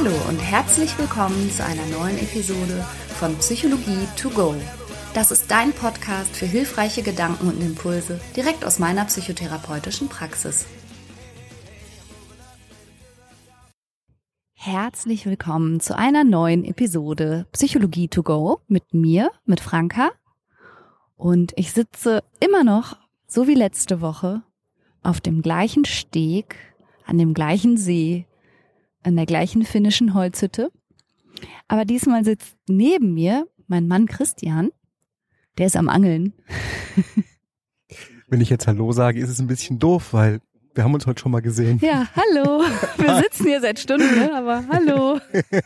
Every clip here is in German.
Hallo und herzlich willkommen zu einer neuen Episode von Psychologie to go. Das ist dein Podcast für hilfreiche Gedanken und Impulse direkt aus meiner psychotherapeutischen Praxis. Herzlich willkommen zu einer neuen Episode Psychologie to go mit mir, mit Franka. Und ich sitze immer noch, so wie letzte Woche, auf dem gleichen Steg, an dem gleichen See, an der gleichen finnischen Holzhütte. Aber diesmal sitzt neben mir mein Mann Christian. Der ist am Angeln. Wenn ich jetzt Hallo sage, ist es ein bisschen doof, weil wir haben uns heute schon mal gesehen. Ja, hallo. Wir sitzen hier seit Stunden, ne? aber hallo.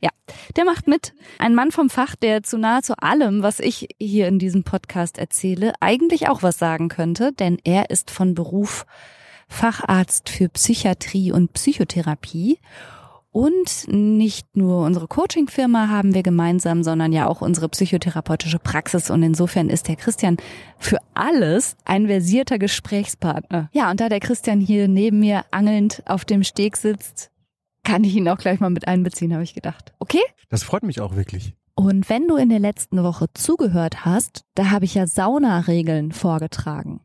ja, der macht mit. Ein Mann vom Fach, der zu nahezu allem, was ich hier in diesem Podcast erzähle, eigentlich auch was sagen könnte, denn er ist von Beruf Facharzt für Psychiatrie und Psychotherapie und nicht nur unsere Coaching-Firma haben wir gemeinsam, sondern ja auch unsere psychotherapeutische Praxis. Und insofern ist der Christian für alles ein versierter Gesprächspartner. Ja, und da der Christian hier neben mir angelnd auf dem Steg sitzt, kann ich ihn auch gleich mal mit einbeziehen, habe ich gedacht. Okay? Das freut mich auch wirklich. Und wenn du in der letzten Woche zugehört hast, da habe ich ja Saunaregeln vorgetragen.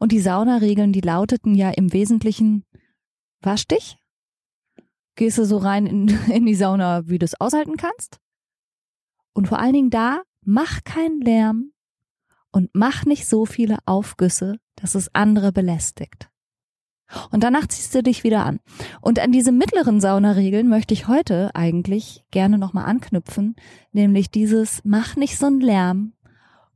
Und die Saunaregeln, die lauteten ja im Wesentlichen, wasch dich, gehst du so rein in, in die Sauna, wie du es aushalten kannst. Und vor allen Dingen da, mach keinen Lärm und mach nicht so viele Aufgüsse, dass es andere belästigt. Und danach ziehst du dich wieder an. Und an diese mittleren Saunaregeln möchte ich heute eigentlich gerne nochmal anknüpfen, nämlich dieses mach nicht so einen Lärm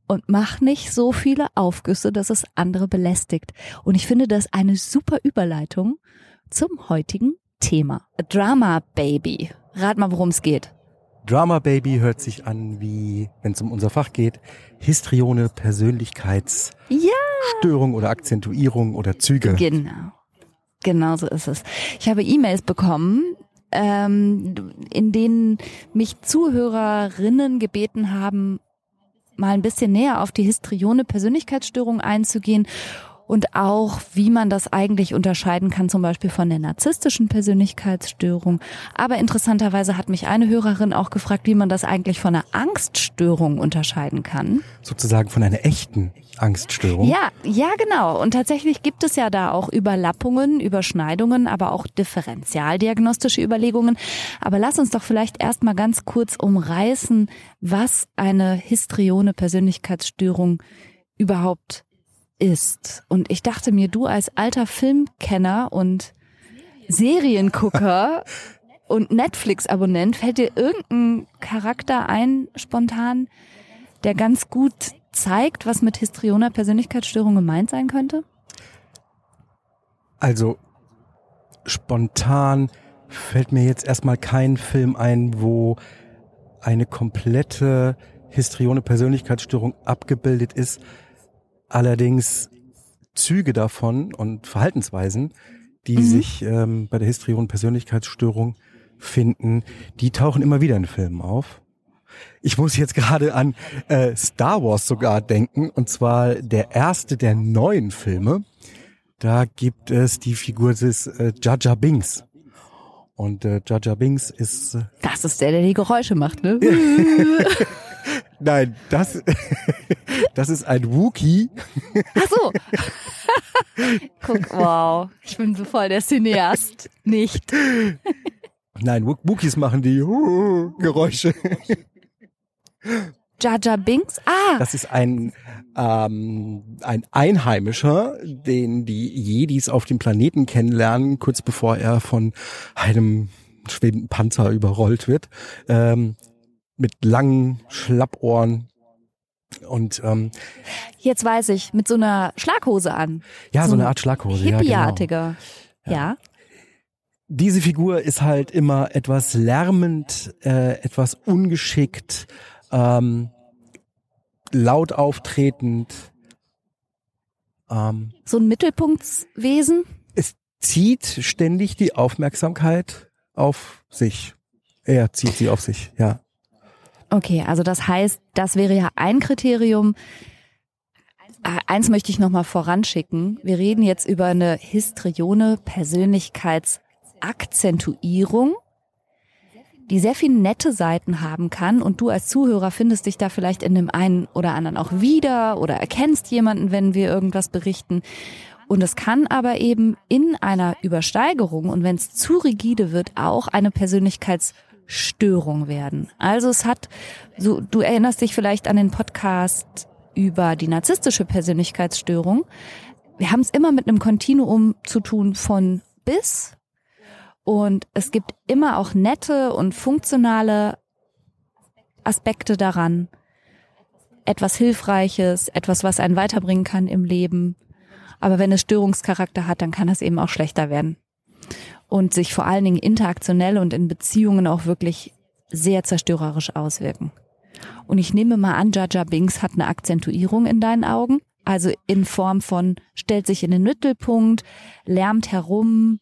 und mach nicht so viele Aufgüsse, dass es andere belästigt. Und ich finde das eine super Überleitung zum heutigen Thema. Drama Baby. Rat mal, worum es geht. Drama Baby hört sich an wie, wenn es um unser Fach geht, Histrione, Persönlichkeitsstörung ja. oder Akzentuierung oder Züge. Genau. Genau so ist es. Ich habe E-Mails bekommen, ähm, in denen mich Zuhörerinnen gebeten haben, mal ein bisschen näher auf die Histrione Persönlichkeitsstörung einzugehen und auch, wie man das eigentlich unterscheiden kann, zum Beispiel von der narzisstischen Persönlichkeitsstörung. Aber interessanterweise hat mich eine Hörerin auch gefragt, wie man das eigentlich von einer Angststörung unterscheiden kann. Sozusagen von einer echten Angststörung. Ja, ja, genau. Und tatsächlich gibt es ja da auch Überlappungen, Überschneidungen, aber auch differentialdiagnostische Überlegungen. Aber lass uns doch vielleicht erstmal ganz kurz umreißen, was eine histrione Persönlichkeitsstörung überhaupt ist. Und ich dachte mir, du als alter Filmkenner und Seriengucker und Netflix-Abonnent, fällt dir irgendein Charakter ein, spontan, der ganz gut zeigt, was mit histrioner Persönlichkeitsstörung gemeint sein könnte? Also spontan fällt mir jetzt erstmal kein Film ein, wo eine komplette histrione Persönlichkeitsstörung abgebildet ist. Allerdings Züge davon und Verhaltensweisen, die mhm. sich ähm, bei der Histrion Persönlichkeitsstörung finden, die tauchen immer wieder in Filmen auf. Ich muss jetzt gerade an äh, Star Wars sogar denken, und zwar der erste der neuen Filme. Da gibt es die Figur des äh, Jaja Binks. Und äh, Jaja Binks ist... Äh, das ist der, der die Geräusche macht, ne? Nein, das, das ist ein Wookie. Ach so. Guck, wow. Ich bin so voll der Cineast. Nicht. Nein, Wookies machen die Geräusche. Jaja Binks? Ah! Das ist ein, ähm, ein Einheimischer, den die Jedis auf dem Planeten kennenlernen, kurz bevor er von einem schwebenden Panzer überrollt wird. Ähm, mit langen Schlappohren und ähm, jetzt weiß ich, mit so einer Schlaghose an. Ja, so, so eine Art Schlaghose. Hippieartiger. Ja, genau. ja. Diese Figur ist halt immer etwas lärmend, äh, etwas ungeschickt, ähm, laut auftretend. Ähm, so ein Mittelpunktswesen? Es zieht ständig die Aufmerksamkeit auf sich. Er zieht sie auf sich, ja. Okay, also das heißt, das wäre ja ein Kriterium. Äh, eins möchte ich nochmal voranschicken. Wir reden jetzt über eine histrione Persönlichkeitsangststörung. Akzentuierung, die sehr viele nette Seiten haben kann und du als Zuhörer findest dich da vielleicht in dem einen oder anderen auch wieder oder erkennst jemanden, wenn wir irgendwas berichten. Und es kann aber eben in einer Übersteigerung und wenn es zu rigide wird, auch eine Persönlichkeitsstörung werden. Also es hat, so, du erinnerst dich vielleicht an den Podcast über die narzisstische Persönlichkeitsstörung. Wir haben es immer mit einem Kontinuum zu tun von bis und es gibt immer auch nette und funktionale Aspekte daran. Etwas Hilfreiches, etwas, was einen weiterbringen kann im Leben. Aber wenn es Störungscharakter hat, dann kann es eben auch schlechter werden. Und sich vor allen Dingen interaktionell und in Beziehungen auch wirklich sehr zerstörerisch auswirken. Und ich nehme mal an, Jaja Binks hat eine Akzentuierung in deinen Augen. Also in Form von stellt sich in den Mittelpunkt, lärmt herum,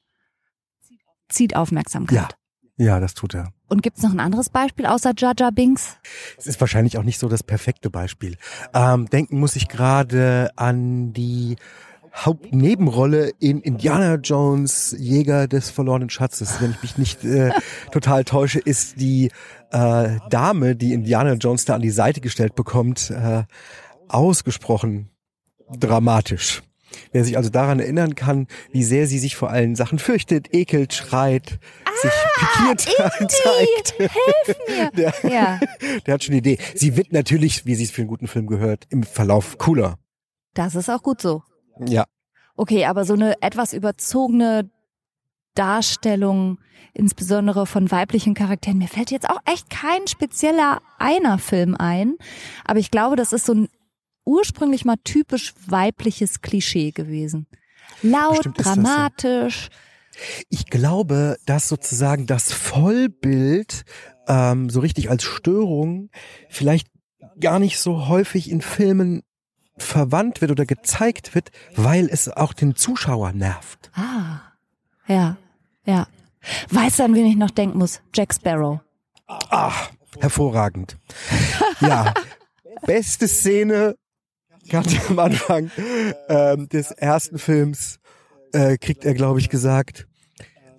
zieht Aufmerksamkeit. Ja. Ja, das tut er. Und gibt's noch ein anderes Beispiel außer Jaja Binks? Es ist wahrscheinlich auch nicht so das perfekte Beispiel. Ähm, denken muss ich gerade an die Hauptnebenrolle in Indiana Jones, Jäger des verlorenen Schatzes. Wenn ich mich nicht äh, total täusche, ist die äh, Dame, die Indiana Jones da an die Seite gestellt bekommt, äh, ausgesprochen dramatisch. Wer sich also daran erinnern kann, wie sehr sie sich vor allen Sachen fürchtet, ekelt, schreit, ah, sich pikiert zeigt. Hilf mir. Der, ja. der hat schon eine Idee. Sie wird natürlich, wie sie es für einen guten Film gehört, im Verlauf cooler. Das ist auch gut so. Ja. Okay, aber so eine etwas überzogene Darstellung, insbesondere von weiblichen Charakteren. Mir fällt jetzt auch echt kein spezieller einer Film ein, aber ich glaube, das ist so ein ursprünglich mal typisch weibliches Klischee gewesen. Laut, dramatisch. So. Ich glaube, dass sozusagen das Vollbild ähm, so richtig als Störung vielleicht gar nicht so häufig in Filmen verwandt wird oder gezeigt wird, weil es auch den Zuschauer nervt. Ah, ja, ja. Weißt du, an wen ich noch denken muss? Jack Sparrow. Ach, hervorragend. ja, beste Szene ganz am Anfang ähm, des ersten Films äh, kriegt er, glaube ich, gesagt,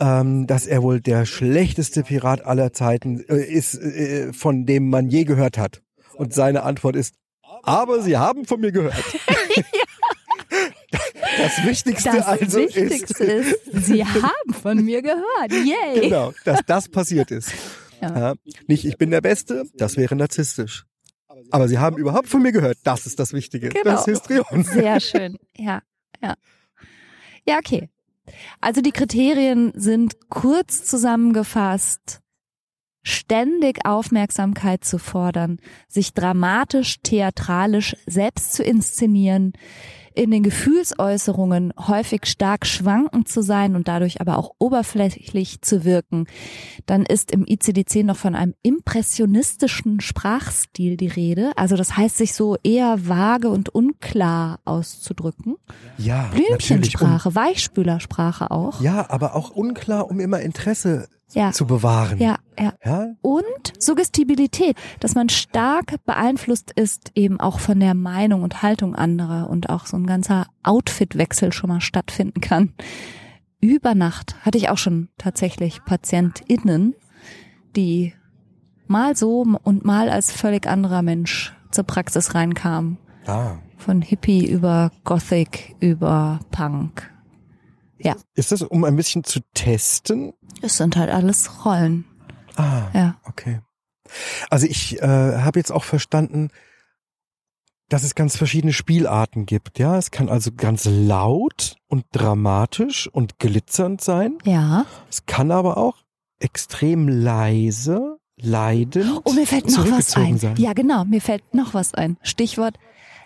ähm, dass er wohl der schlechteste Pirat aller Zeiten äh, ist, äh, von dem man je gehört hat. Und seine Antwort ist, aber Sie haben von mir gehört. Das Wichtigste das also Wichtigste ist, ist, Sie haben von mir gehört. Yay. Genau, dass das passiert ist. Ja. Nicht, ich bin der Beste, das wäre narzisstisch. Aber Sie haben überhaupt von mir gehört. Das ist das Wichtige. Genau. Das ist Histrion. Sehr schön. Ja, ja. Ja, okay. Also die Kriterien sind kurz zusammengefasst. Ständig Aufmerksamkeit zu fordern, sich dramatisch, theatralisch selbst zu inszenieren, in den Gefühlsäußerungen häufig stark schwankend zu sein und dadurch aber auch oberflächlich zu wirken, dann ist im ICD-10 noch von einem impressionistischen Sprachstil die Rede. Also das heißt, sich so eher vage und unklar auszudrücken. Ja, Blümchensprache, um, Weichspülersprache auch. Ja, aber auch unklar, um immer Interesse ja. zu bewahren. Ja, ja, ja. Und Suggestibilität, dass man stark beeinflusst ist eben auch von der Meinung und Haltung anderer und auch so ein ganzer Outfitwechsel schon mal stattfinden kann. Über Nacht hatte ich auch schon tatsächlich PatientInnen, die mal so und mal als völlig anderer Mensch zur Praxis reinkamen. Ah. Von Hippie über Gothic über Punk ja. Ist das, um ein bisschen zu testen? Es sind halt alles Rollen. Ah, ja. okay. Also ich äh, habe jetzt auch verstanden, dass es ganz verschiedene Spielarten gibt. Ja, es kann also ganz laut und dramatisch und glitzernd sein. Ja. Es kann aber auch extrem leise, leidend. Oh, mir fällt noch was ein. Sein. Ja, genau, mir fällt noch was ein. Stichwort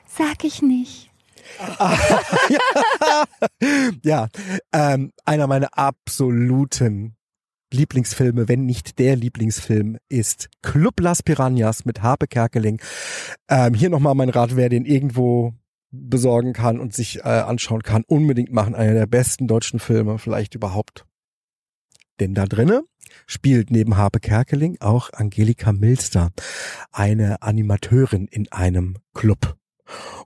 sag ich nicht ja, ähm, einer meiner absoluten Lieblingsfilme, wenn nicht der Lieblingsfilm, ist Club Las Piranhas mit Harpe Kerkeling. Ähm, hier nochmal mein Rat, wer den irgendwo besorgen kann und sich äh, anschauen kann, unbedingt machen. Einer der besten deutschen Filme vielleicht überhaupt. Denn da drinnen spielt neben Harpe Kerkeling auch Angelika Milster, eine Animateurin in einem Club.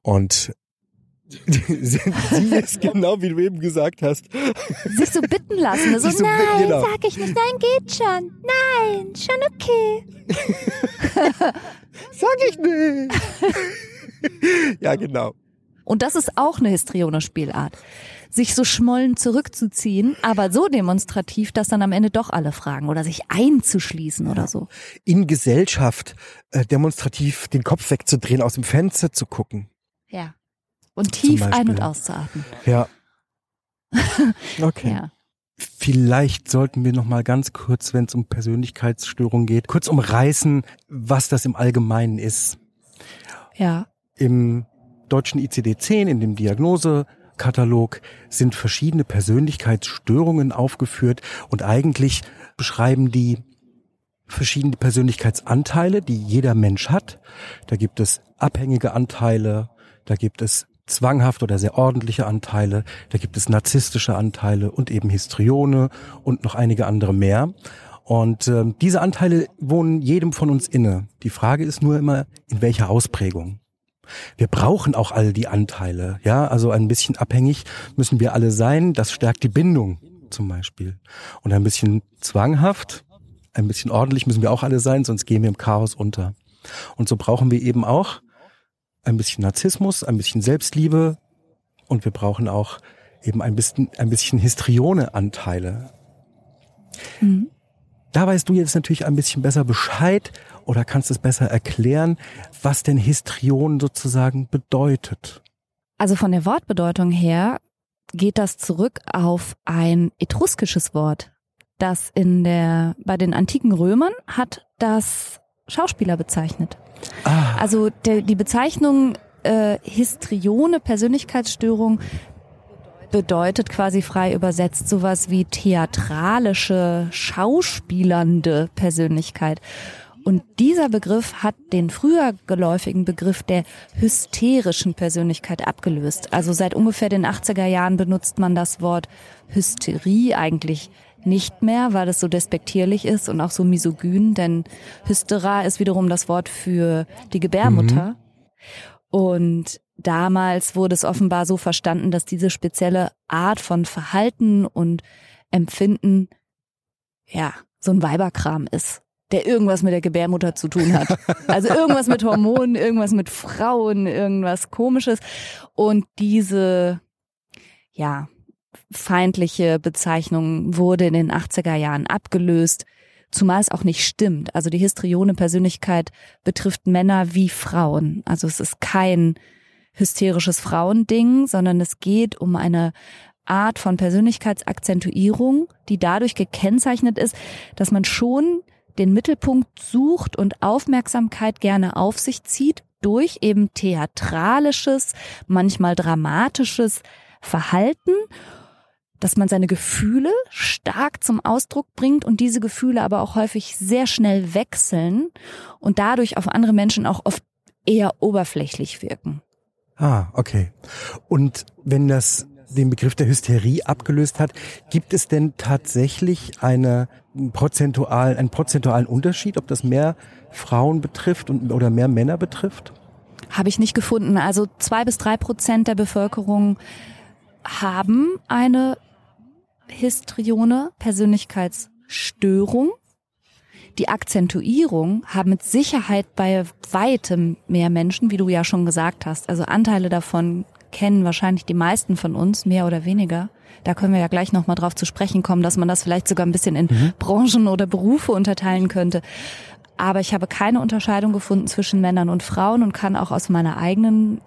Und sie es genau wie du eben gesagt hast. Sich so bitten lassen. So, so nein, bitten, genau. sag ich nicht. Nein, geht schon. Nein, schon okay. Sag ich nicht. ja, genau. Und das ist auch eine Histrione-Spielart. Sich so schmollen zurückzuziehen, aber so demonstrativ, dass dann am Ende doch alle fragen oder sich einzuschließen oder so. In Gesellschaft äh, demonstrativ den Kopf wegzudrehen, aus dem Fenster zu gucken. Ja. Und tief ein- und auszuatmen. Ja. Okay. Ja. Vielleicht sollten wir noch mal ganz kurz, wenn es um Persönlichkeitsstörungen geht, kurz umreißen, was das im Allgemeinen ist. Ja. Im deutschen ICD-10, in dem Diagnosekatalog, sind verschiedene Persönlichkeitsstörungen aufgeführt und eigentlich beschreiben die verschiedene Persönlichkeitsanteile, die jeder Mensch hat. Da gibt es abhängige Anteile, da gibt es zwanghaft oder sehr ordentliche Anteile, da gibt es narzisstische Anteile und eben Histrione und noch einige andere mehr. Und ähm, diese Anteile wohnen jedem von uns inne. Die Frage ist nur immer, in welcher Ausprägung. Wir brauchen auch all die Anteile, ja, also ein bisschen abhängig müssen wir alle sein. Das stärkt die Bindung zum Beispiel. Und ein bisschen zwanghaft, ein bisschen ordentlich müssen wir auch alle sein, sonst gehen wir im Chaos unter. Und so brauchen wir eben auch ein bisschen Narzissmus, ein bisschen Selbstliebe und wir brauchen auch eben ein bisschen, ein bisschen Histrione-Anteile. Mhm. Da weißt du jetzt natürlich ein bisschen besser Bescheid oder kannst es besser erklären, was denn Histrion sozusagen bedeutet. Also von der Wortbedeutung her geht das zurück auf ein etruskisches Wort, das in der, bei den antiken Römern hat das Schauspieler bezeichnet. Ah, Also der, die Bezeichnung äh, Histrione, Persönlichkeitsstörung, bedeutet quasi frei übersetzt sowas wie theatralische, schauspielernde Persönlichkeit. Und dieser Begriff hat den früher geläufigen Begriff der hysterischen Persönlichkeit abgelöst. Also seit ungefähr den 80er Jahren benutzt man das Wort Hysterie eigentlich nicht mehr, weil es so despektierlich ist und auch so misogyn, denn Hystera ist wiederum das Wort für die Gebärmutter. Und damals wurde es offenbar so verstanden, dass diese spezielle Art von Verhalten und Empfinden, ja, so ein Weiberkram ist, der irgendwas mit der Gebärmutter zu tun hat. Also irgendwas mit Hormonen, irgendwas mit Frauen, irgendwas komisches. Und diese, ja, feindliche Bezeichnung wurde in den 80er Jahren abgelöst, zumal es auch nicht stimmt. Also die histrione Persönlichkeit betrifft Männer wie Frauen. Also es ist kein hysterisches Frauending, sondern es geht um eine Art von Persönlichkeitsakzentuierung, die dadurch gekennzeichnet ist, dass man schon den Mittelpunkt sucht und Aufmerksamkeit gerne auf sich zieht durch eben theatralisches, manchmal dramatisches Verhalten, dass man seine Gefühle stark zum Ausdruck bringt und diese Gefühle aber auch häufig sehr schnell wechseln und dadurch auf andere Menschen auch oft eher oberflächlich wirken. ah, okay. Und wenn das den Begriff der Hysterie abgelöst hat, gibt es denn tatsächlich eine prozentual, einen prozentualen Unterschied, ob das mehr Frauen betrifft und, oder mehr Männer betrifft? Habe ich nicht gefunden. Also zwei bis drei Prozent der Bevölkerung haben eine histrione Persönlichkeitsstörung. Die Akzentuierung haben mit Sicherheit bei weitem mehr Menschen, wie du ja schon gesagt hast. Also Anteile davon kennen wahrscheinlich die meisten von uns, mehr oder weniger. Da können wir ja gleich nochmal drauf zu sprechen kommen, dass man das vielleicht sogar ein bisschen in Branchen oder Berufe unterteilen könnte. Aber ich habe keine Unterscheidung gefunden zwischen Männern und Frauen und kann auch aus meiner eigenen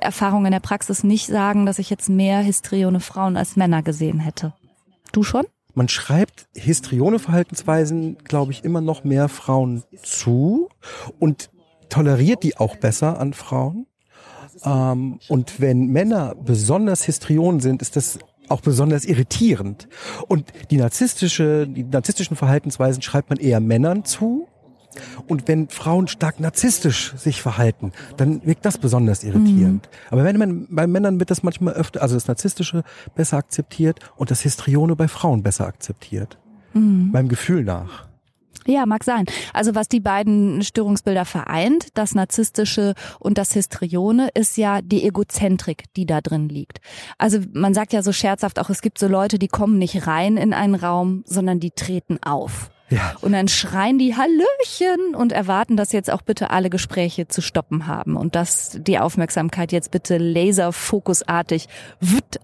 Erfahrung in der Praxis nicht sagen, dass ich jetzt mehr histrione Frauen als Männer gesehen hätte. Du schon? Man schreibt Histrione-Verhaltensweisen, glaube ich, immer noch mehr Frauen zu und toleriert die auch besser an Frauen. Ähm, und wenn Männer besonders Histrionen sind, ist das auch besonders irritierend. Und die narzisstische, die narzisstischen Verhaltensweisen schreibt man eher Männern zu. Und wenn Frauen stark narzisstisch sich verhalten, dann wirkt das besonders irritierend. Aber wenn man, bei Männern wird das manchmal öfter, also das Narzisstische besser akzeptiert und das Histrione bei Frauen besser akzeptiert. Beim Gefühl nach. Ja, mag sein. Also was die beiden Störungsbilder vereint, das Narzisstische und das Histrione, ist ja die Egozentrik, die da drin liegt. Also man sagt ja so scherzhaft auch, es gibt so Leute, die kommen nicht rein in einen Raum, sondern die treten auf. Ja. Und dann schreien die Hallöchen und erwarten, dass jetzt auch bitte alle Gespräche zu stoppen haben und dass die Aufmerksamkeit jetzt bitte laserfokusartig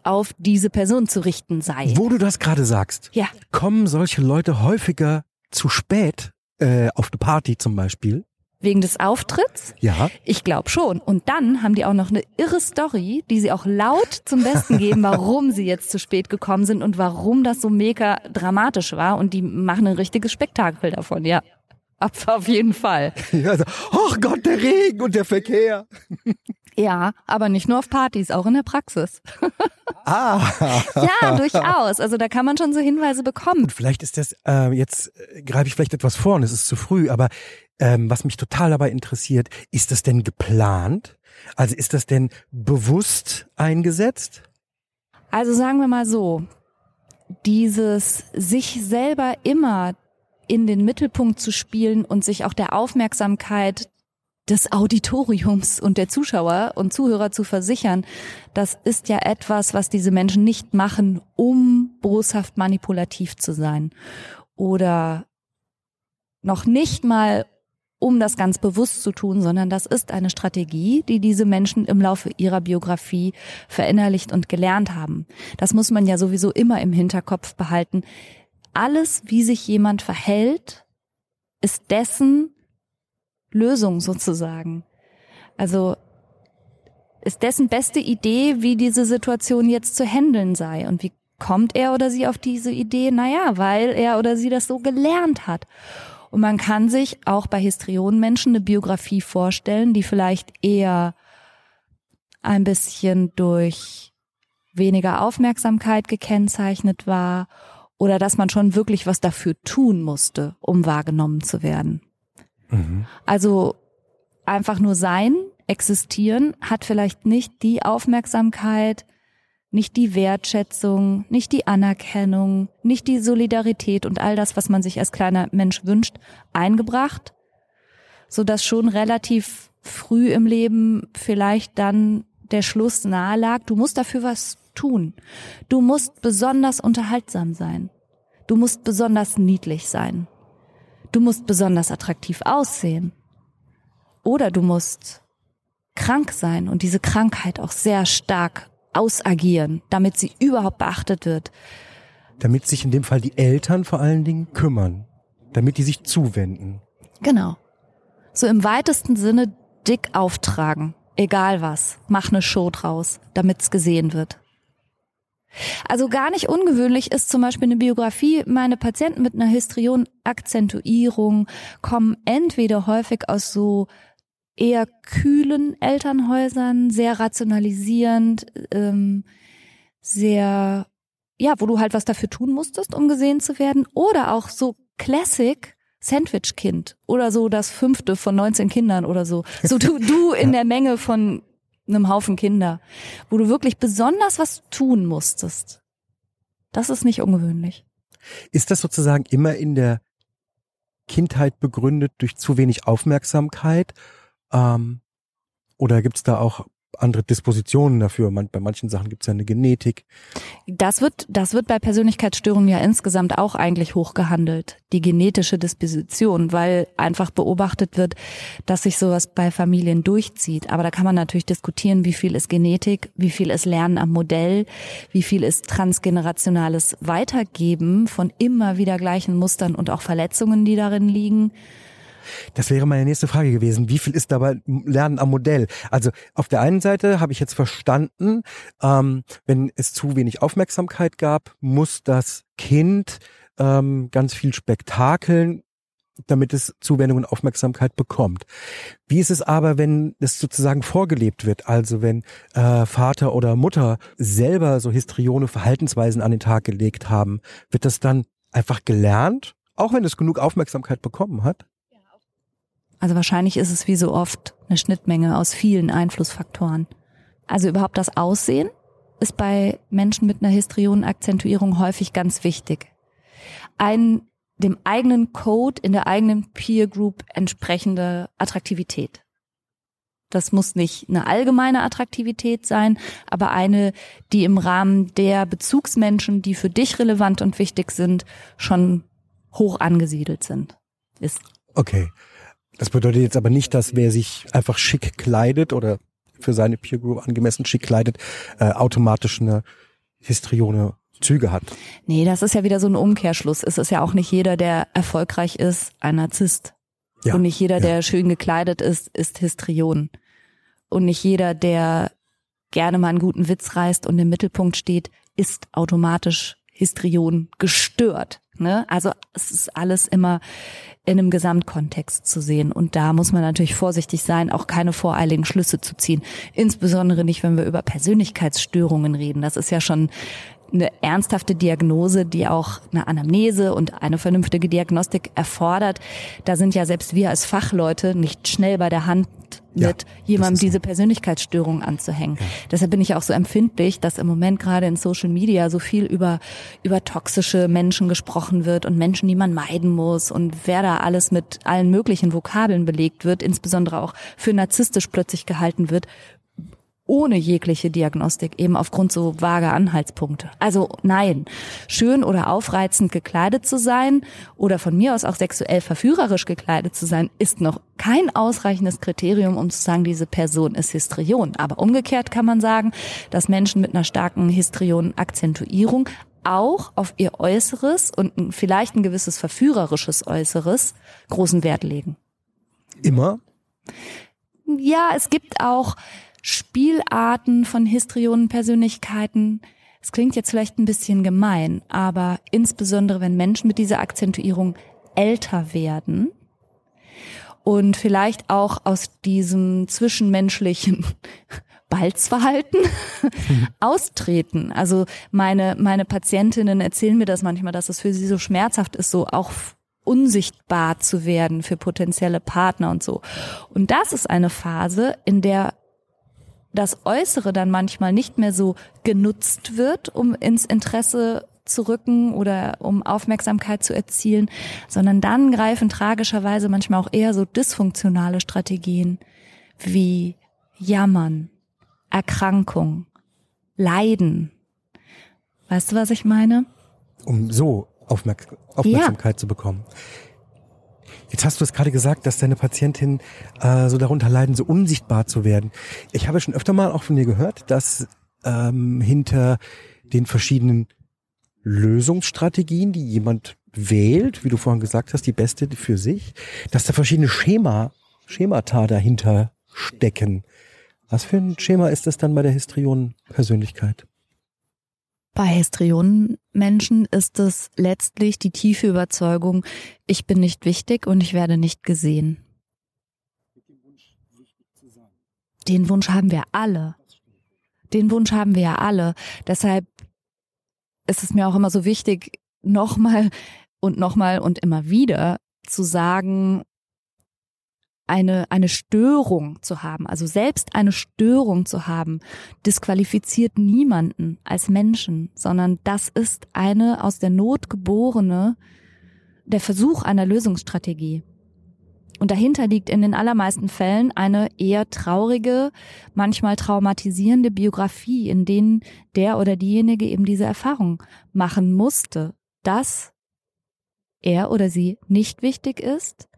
auf diese Person zu richten sei. Wo du das gerade sagst, Ja. kommen solche Leute häufiger zu spät äh, auf eine Party zum Beispiel? Wegen des Auftritts? Ja. Ich glaube schon. Und dann haben die auch noch eine irre Story, die sie auch laut zum Besten geben, warum sie jetzt zu spät gekommen sind und warum das so mega dramatisch war. Und die machen ein richtiges Spektakel davon, ja. Auf jeden Fall. ja also, ach Gott, der Regen und der Verkehr. Ja, aber nicht nur auf Partys, auch in der Praxis. Ah. Ja, durchaus. Also da kann man schon so Hinweise bekommen. Und vielleicht ist das, äh, jetzt äh, greife ich vielleicht etwas vor und es ist zu früh, aber ähm, was mich total dabei interessiert, ist das denn geplant? Also ist das denn bewusst eingesetzt? Also sagen wir mal so, dieses sich selber immer in den Mittelpunkt zu spielen und sich auch der Aufmerksamkeit des Auditoriums und der Zuschauer und Zuhörer zu versichern, das ist ja etwas, was diese Menschen nicht machen, um boshaft manipulativ zu sein oder noch nicht mal um das ganz bewusst zu tun, sondern das ist eine Strategie, die diese Menschen im Laufe ihrer Biografie verinnerlicht und gelernt haben. Das muss man ja sowieso immer im Hinterkopf behalten. Alles, wie sich jemand verhält, ist dessen Lösung sozusagen. Also ist dessen beste Idee, wie diese Situation jetzt zu handeln sei. Und wie kommt er oder sie auf diese Idee? Naja, weil er oder sie das so gelernt hat. Und man kann sich auch bei Histrionenmenschen eine Biografie vorstellen, die vielleicht eher ein bisschen durch weniger Aufmerksamkeit gekennzeichnet war oder dass man schon wirklich was dafür tun musste, um wahrgenommen zu werden. Mhm. Also einfach nur sein, existieren, hat vielleicht nicht die Aufmerksamkeit, nicht die Wertschätzung, nicht die Anerkennung, nicht die Solidarität und all das, was man sich als kleiner Mensch wünscht, eingebracht, so dass schon relativ früh im Leben vielleicht dann der Schluss nahe lag, du musst dafür was tun. Du musst besonders unterhaltsam sein. Du musst besonders niedlich sein. Du musst besonders attraktiv aussehen. Oder du musst krank sein und diese Krankheit auch sehr stark ausagieren, damit sie überhaupt beachtet wird. Damit sich in dem Fall die Eltern vor allen Dingen kümmern. Damit die sich zuwenden. Genau. So im weitesten Sinne dick auftragen. Egal was. Mach eine Show draus, damit's gesehen wird. Also gar nicht ungewöhnlich ist zum Beispiel eine Biografie. Meine Patienten mit einer Histrion-Akzentuierung kommen entweder häufig aus so eher kühlen Elternhäusern, sehr rationalisierend, ähm, sehr, ja, wo du halt was dafür tun musstest, um gesehen zu werden, oder auch so Classic Sandwich-Kind oder so das fünfte von 19 Kindern oder so. So du, du in der Menge von einem Haufen Kinder, wo du wirklich besonders was tun musstest. Das ist nicht ungewöhnlich. Ist das sozusagen immer in der Kindheit begründet durch zu wenig Aufmerksamkeit? Ähm, oder gibt's da auch andere Dispositionen dafür? Man, bei manchen Sachen gibt's ja eine Genetik. Das wird, das wird bei Persönlichkeitsstörungen ja insgesamt auch eigentlich hochgehandelt, die genetische Disposition, weil einfach beobachtet wird, dass sich sowas bei Familien durchzieht. Aber da kann man natürlich diskutieren, wie viel ist Genetik, wie viel ist Lernen am Modell, wie viel ist transgenerationales Weitergeben von immer wieder gleichen Mustern und auch Verletzungen, die darin liegen. Das wäre meine nächste Frage gewesen. Wie viel ist dabei Lernen am Modell? Also auf der einen Seite habe ich jetzt verstanden, ähm, wenn es zu wenig Aufmerksamkeit gab, muss das Kind ähm, ganz viel Spektakeln damit es Zuwendung und Aufmerksamkeit bekommt. Wie ist es aber, wenn es sozusagen vorgelebt wird? Also wenn äh, Vater oder Mutter selber so histrione Verhaltensweisen an den Tag gelegt haben, wird das dann einfach gelernt, auch wenn es genug Aufmerksamkeit bekommen hat? Also wahrscheinlich ist es wie so oft eine Schnittmenge aus vielen Einflussfaktoren. Also überhaupt das Aussehen ist bei Menschen mit einer Histrionenakzentuierung häufig ganz wichtig. Ein dem eigenen Code in der eigenen Peer Group entsprechende Attraktivität. Das muss nicht eine allgemeine Attraktivität sein, aber eine, die im Rahmen der Bezugsmenschen, die für dich relevant und wichtig sind, schon hoch angesiedelt sind. Ist. Okay. Das bedeutet jetzt aber nicht, dass wer sich einfach schick kleidet oder für seine Peer Group angemessen schick kleidet, äh, automatisch eine Histrione Züge hat. Nee, das ist ja wieder so ein Umkehrschluss. Es ist ja auch nicht jeder, der erfolgreich ist, ein Narzisst. Ja, und nicht jeder, ja. der schön gekleidet ist, ist Histrion. Und nicht jeder, der gerne mal einen guten Witz reißt und im Mittelpunkt steht, ist automatisch Histrion gestört. Ne? Also es ist alles immer in einem Gesamtkontext zu sehen. Und da muss man natürlich vorsichtig sein, auch keine voreiligen Schlüsse zu ziehen. Insbesondere nicht, wenn wir über Persönlichkeitsstörungen reden. Das ist ja schon eine ernsthafte Diagnose, die auch eine Anamnese und eine vernünftige Diagnostik erfordert. Da sind ja selbst wir als Fachleute nicht schnell bei der Hand mit ja, jemandem diese Persönlichkeitsstörung anzuhängen. Ja. Deshalb bin ich auch so empfindlich, dass im Moment gerade in Social Media so viel über, über toxische Menschen gesprochen wird und Menschen, die man meiden muss und wer da alles mit allen möglichen Vokabeln belegt wird, insbesondere auch für narzisstisch plötzlich gehalten wird ohne jegliche Diagnostik, eben aufgrund so vager Anhaltspunkte. Also nein, schön oder aufreizend gekleidet zu sein oder von mir aus auch sexuell verführerisch gekleidet zu sein, ist noch kein ausreichendes Kriterium, um zu sagen, diese Person ist Histrion. Aber umgekehrt kann man sagen, dass Menschen mit einer starken Histrion-Akzentuierung auch auf ihr Äußeres und vielleicht ein gewisses verführerisches Äußeres großen Wert legen. Immer? Ja, es gibt auch Spielarten von Histrionenpersönlichkeiten. Es klingt jetzt vielleicht ein bisschen gemein, aber insbesondere wenn Menschen mit dieser Akzentuierung älter werden und vielleicht auch aus diesem zwischenmenschlichen Balzverhalten austreten. Also meine, meine Patientinnen erzählen mir das manchmal, dass es für sie so schmerzhaft ist, so auch unsichtbar zu werden für potenzielle Partner und so. Und das ist eine Phase, in der das Äußere dann manchmal nicht mehr so genutzt wird, um ins Interesse zu rücken oder um Aufmerksamkeit zu erzielen, sondern dann greifen tragischerweise manchmal auch eher so dysfunktionale Strategien wie Jammern, Erkrankung, Leiden. Weißt du, was ich meine? Um so Aufmerk Aufmerksamkeit ja. zu bekommen. Jetzt hast du es gerade gesagt, dass deine Patientinnen äh, so darunter leiden, so unsichtbar zu werden. Ich habe schon öfter mal auch von dir gehört, dass ähm, hinter den verschiedenen Lösungsstrategien, die jemand wählt, wie du vorhin gesagt hast, die beste für sich, dass da verschiedene Schema, Schemata dahinter stecken. Was für ein Schema ist das dann bei der Histrion-Persönlichkeit? Bei Histrionenmenschen ist es letztlich die tiefe Überzeugung, ich bin nicht wichtig und ich werde nicht gesehen. Den Wunsch haben wir alle. Den Wunsch haben wir ja alle. Deshalb ist es mir auch immer so wichtig, nochmal und nochmal und immer wieder zu sagen, eine, eine Störung zu haben, also selbst eine Störung zu haben, disqualifiziert niemanden als Menschen, sondern das ist eine aus der Not geborene, der Versuch einer Lösungsstrategie. Und dahinter liegt in den allermeisten Fällen eine eher traurige, manchmal traumatisierende Biografie, in denen der oder diejenige eben diese Erfahrung machen musste, dass er oder sie nicht wichtig ist,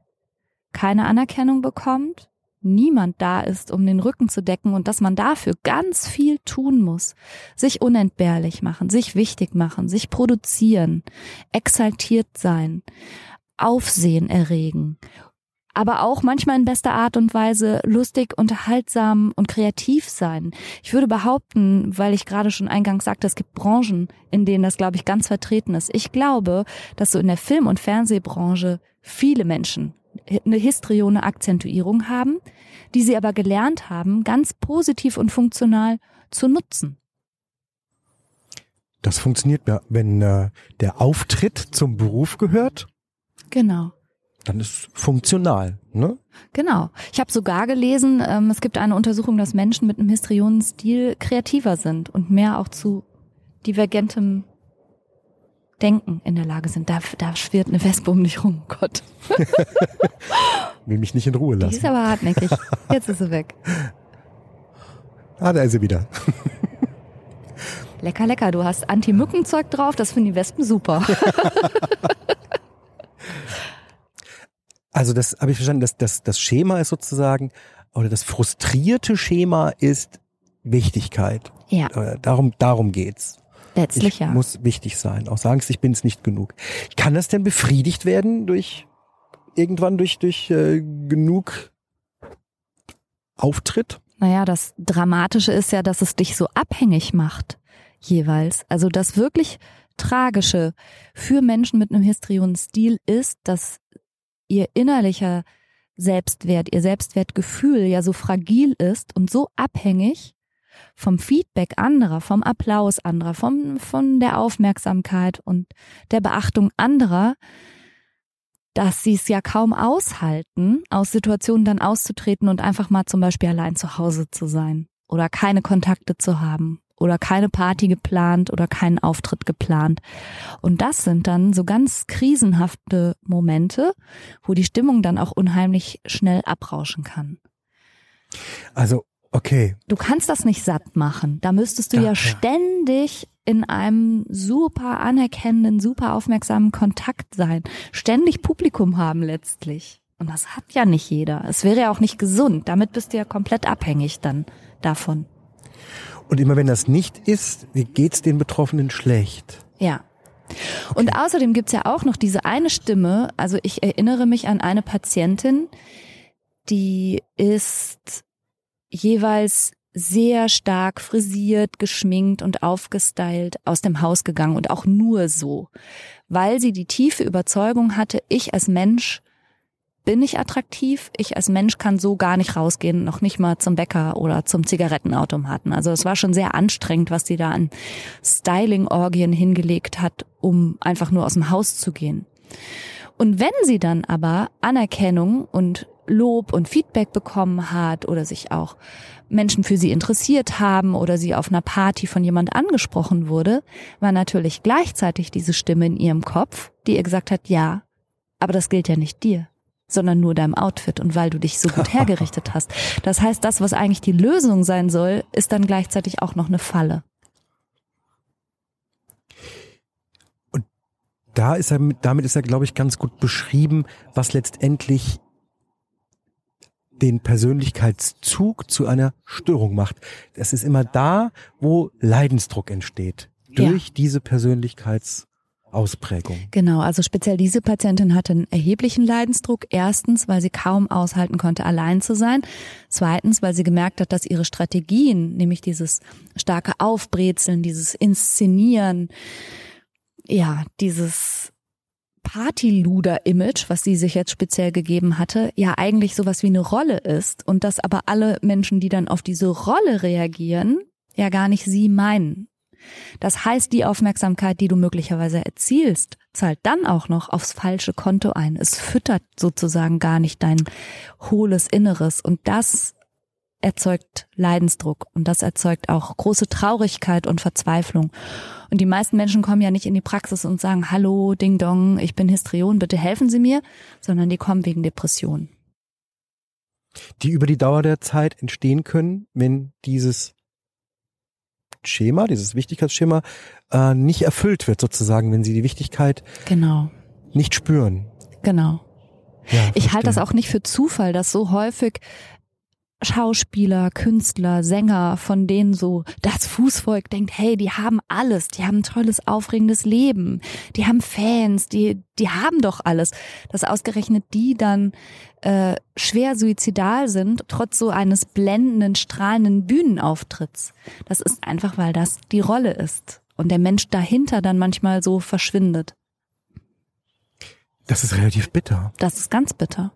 keine Anerkennung bekommt, niemand da ist, um den Rücken zu decken und dass man dafür ganz viel tun muss. Sich unentbehrlich machen, sich wichtig machen, sich produzieren, exaltiert sein, Aufsehen erregen, aber auch manchmal in bester Art und Weise lustig, unterhaltsam und kreativ sein. Ich würde behaupten, weil ich gerade schon eingangs sagte, es gibt Branchen, in denen das, glaube ich, ganz vertreten ist. Ich glaube, dass so in der Film- und Fernsehbranche viele Menschen eine histrione Akzentuierung haben, die sie aber gelernt haben, ganz positiv und funktional zu nutzen. Das funktioniert ja, wenn äh, der Auftritt zum Beruf gehört. Genau. Dann ist funktional, ne? Genau. Ich habe sogar gelesen, ähm, es gibt eine Untersuchung, dass Menschen mit einem Histrionenstil kreativer sind und mehr auch zu divergentem Denken in der Lage sind. Da, da schwirrt eine Wespe um dich rum, Gott. Will mich nicht in Ruhe lassen. Die ist aber hartnäckig. Jetzt ist sie weg. Ah, da ist sie wieder. Lecker, lecker. Du hast Anti-Mückenzeug drauf. Das finden die Wespen super. also das habe ich verstanden. Das, das, das Schema ist sozusagen, oder das frustrierte Schema ist Wichtigkeit. Ja. Äh, darum, darum geht's. Letztlich ich ja. muss wichtig sein. Auch sagen, ich bin es nicht genug. Kann das denn befriedigt werden durch irgendwann durch durch äh, genug Auftritt? Naja, das Dramatische ist ja, dass es dich so abhängig macht, jeweils. Also das wirklich Tragische für Menschen mit einem Histrionstil ist, dass ihr innerlicher Selbstwert, ihr Selbstwertgefühl ja so fragil ist und so abhängig vom Feedback anderer, vom Applaus anderer, vom, von der Aufmerksamkeit und der Beachtung anderer, dass sie es ja kaum aushalten, aus Situationen dann auszutreten und einfach mal zum Beispiel allein zu Hause zu sein oder keine Kontakte zu haben oder keine Party geplant oder keinen Auftritt geplant. Und das sind dann so ganz krisenhafte Momente, wo die Stimmung dann auch unheimlich schnell abrauschen kann. Also, okay. Du kannst das nicht satt machen. Da müsstest du ja, ja ständig in einem super anerkennenden, super aufmerksamen Kontakt sein, ständig Publikum haben letztlich. Und das hat ja nicht jeder. Es wäre ja auch nicht gesund. Damit bist du ja komplett abhängig dann davon. Und immer wenn das nicht ist, wie geht's den Betroffenen schlecht? Ja. Okay. Und außerdem gibt's ja auch noch diese eine Stimme. Also ich erinnere mich an eine Patientin, die ist jeweils sehr stark frisiert, geschminkt und aufgestylt aus dem Haus gegangen und auch nur so, weil sie die tiefe Überzeugung hatte, ich als Mensch bin ich attraktiv, ich als Mensch kann so gar nicht rausgehen, noch nicht mal zum Bäcker oder zum Zigarettenautomaten. Also es war schon sehr anstrengend, was sie da an Styling-Orgien hingelegt hat, um einfach nur aus dem Haus zu gehen. Und wenn sie dann aber Anerkennung und Lob und Feedback bekommen hat oder sich auch Menschen für sie interessiert haben oder sie auf einer Party von jemand angesprochen wurde, war natürlich gleichzeitig diese Stimme in ihrem Kopf, die ihr gesagt hat, ja, aber das gilt ja nicht dir, sondern nur deinem Outfit und weil du dich so gut hergerichtet hast. Das heißt, das, was eigentlich die Lösung sein soll, ist dann gleichzeitig auch noch eine Falle. Und da ist er, damit ist er, glaube ich, ganz gut beschrieben, was letztendlich den Persönlichkeitszug zu einer Störung macht. Es ist immer da, wo Leidensdruck entsteht. Durch ja. diese Persönlichkeitsausprägung. Genau, also speziell diese Patientin hatte einen erheblichen Leidensdruck. Erstens, weil sie kaum aushalten konnte, allein zu sein. Zweitens, weil sie gemerkt hat, dass ihre Strategien, nämlich dieses starke Aufbrezeln, dieses Inszenieren, ja, dieses Partyluder-Image, was sie sich jetzt speziell gegeben hatte, ja eigentlich sowas wie eine Rolle ist und dass aber alle Menschen, die dann auf diese Rolle reagieren, ja gar nicht sie meinen. Das heißt, die Aufmerksamkeit, die du möglicherweise erzielst, zahlt dann auch noch aufs falsche Konto ein. Es füttert sozusagen gar nicht dein hohles Inneres und das erzeugt Leidensdruck und das erzeugt auch große Traurigkeit und Verzweiflung. Und die meisten Menschen kommen ja nicht in die Praxis und sagen, hallo, Ding Dong, ich bin Histrion, bitte helfen Sie mir, sondern die kommen wegen Depressionen. Die über die Dauer der Zeit entstehen können, wenn dieses Schema, dieses Wichtigkeitsschema äh, nicht erfüllt wird sozusagen, wenn sie die Wichtigkeit genau. nicht spüren. Genau. Ja, ich halte das auch nicht für Zufall, dass so häufig Schauspieler, Künstler, Sänger, von denen so das Fußvolk denkt, hey, die haben alles, die haben ein tolles, aufregendes Leben, die haben Fans, die, die haben doch alles. Dass ausgerechnet die dann äh, schwer suizidal sind, trotz so eines blendenden, strahlenden Bühnenauftritts. Das ist einfach, weil das die Rolle ist und der Mensch dahinter dann manchmal so verschwindet. Das ist relativ bitter. Das ist ganz bitter.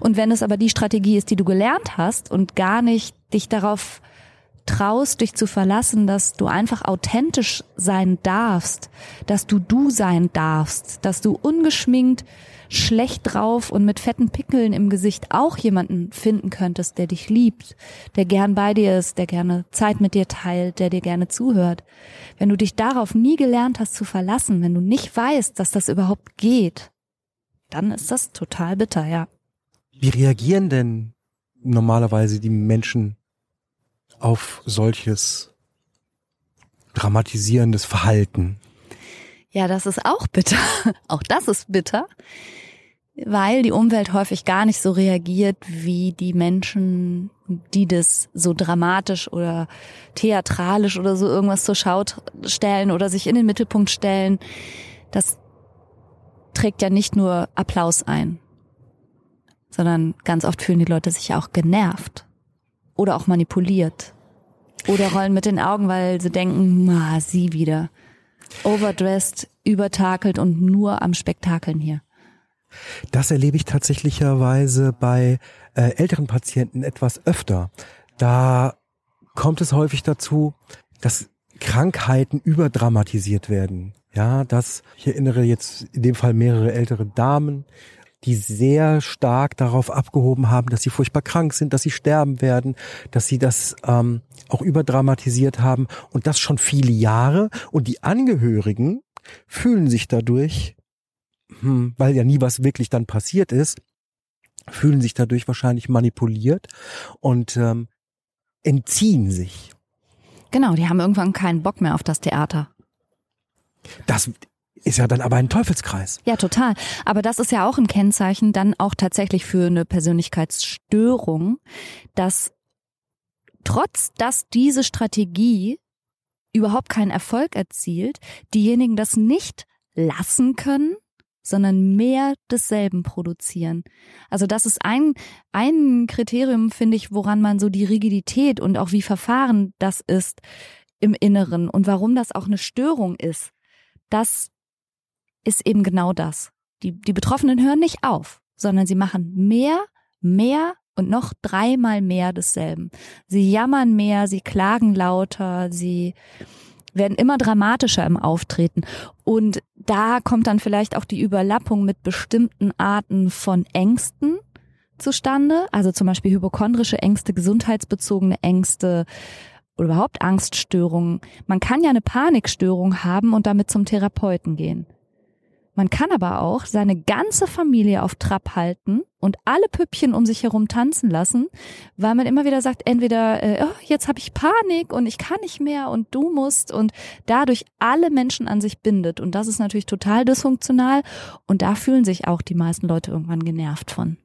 Und wenn es aber die Strategie ist, die du gelernt hast und gar nicht dich darauf traust, dich zu verlassen, dass du einfach authentisch sein darfst, dass du du sein darfst, dass du ungeschminkt, schlecht drauf und mit fetten Pickeln im Gesicht auch jemanden finden könntest, der dich liebt, der gern bei dir ist, der gerne Zeit mit dir teilt, der dir gerne zuhört. Wenn du dich darauf nie gelernt hast zu verlassen, wenn du nicht weißt, dass das überhaupt geht, dann ist das total bitter, ja. Wie reagieren denn normalerweise die Menschen auf solches dramatisierendes Verhalten? Ja, das ist auch bitter. Auch das ist bitter, weil die Umwelt häufig gar nicht so reagiert, wie die Menschen, die das so dramatisch oder theatralisch oder so irgendwas zur Schau stellen oder sich in den Mittelpunkt stellen. Das trägt ja nicht nur Applaus ein, sondern ganz oft fühlen die Leute sich auch genervt oder auch manipuliert oder rollen mit den Augen, weil sie denken, ah, sie wieder. Overdressed, übertakelt und nur am Spektakeln hier. Das erlebe ich tatsächlicherweise bei äh, älteren Patienten etwas öfter. Da kommt es häufig dazu, dass Krankheiten überdramatisiert werden. Ja, dass ich erinnere jetzt in dem Fall mehrere ältere Damen, die sehr stark darauf abgehoben haben, dass sie furchtbar krank sind, dass sie sterben werden, dass sie das ähm, auch überdramatisiert haben und das schon viele Jahre. Und die Angehörigen fühlen sich dadurch, hm, weil ja nie was wirklich dann passiert ist, fühlen sich dadurch wahrscheinlich manipuliert und ähm, entziehen sich. Genau, die haben irgendwann keinen Bock mehr auf das Theater. Das ist ja dann aber ein Teufelskreis. Ja, total. Aber das ist ja auch ein Kennzeichen dann auch tatsächlich für eine Persönlichkeitsstörung, dass trotz dass diese Strategie überhaupt keinen Erfolg erzielt, diejenigen das nicht lassen können, sondern mehr desselben produzieren. Also das ist ein, ein Kriterium, finde ich, woran man so die Rigidität und auch wie verfahren das ist im Inneren und warum das auch eine Störung ist. Das ist eben genau das. Die, die Betroffenen hören nicht auf, sondern sie machen mehr, mehr und noch dreimal mehr desselben. Sie jammern mehr, sie klagen lauter, sie werden immer dramatischer im Auftreten. Und da kommt dann vielleicht auch die Überlappung mit bestimmten Arten von Ängsten zustande. Also zum Beispiel hypochondrische Ängste, gesundheitsbezogene Ängste oder überhaupt Angststörungen. Man kann ja eine Panikstörung haben und damit zum Therapeuten gehen. Man kann aber auch seine ganze Familie auf Trab halten und alle Püppchen um sich herum tanzen lassen, weil man immer wieder sagt, entweder äh, oh, jetzt habe ich Panik und ich kann nicht mehr und du musst und dadurch alle Menschen an sich bindet und das ist natürlich total dysfunktional und da fühlen sich auch die meisten Leute irgendwann genervt von.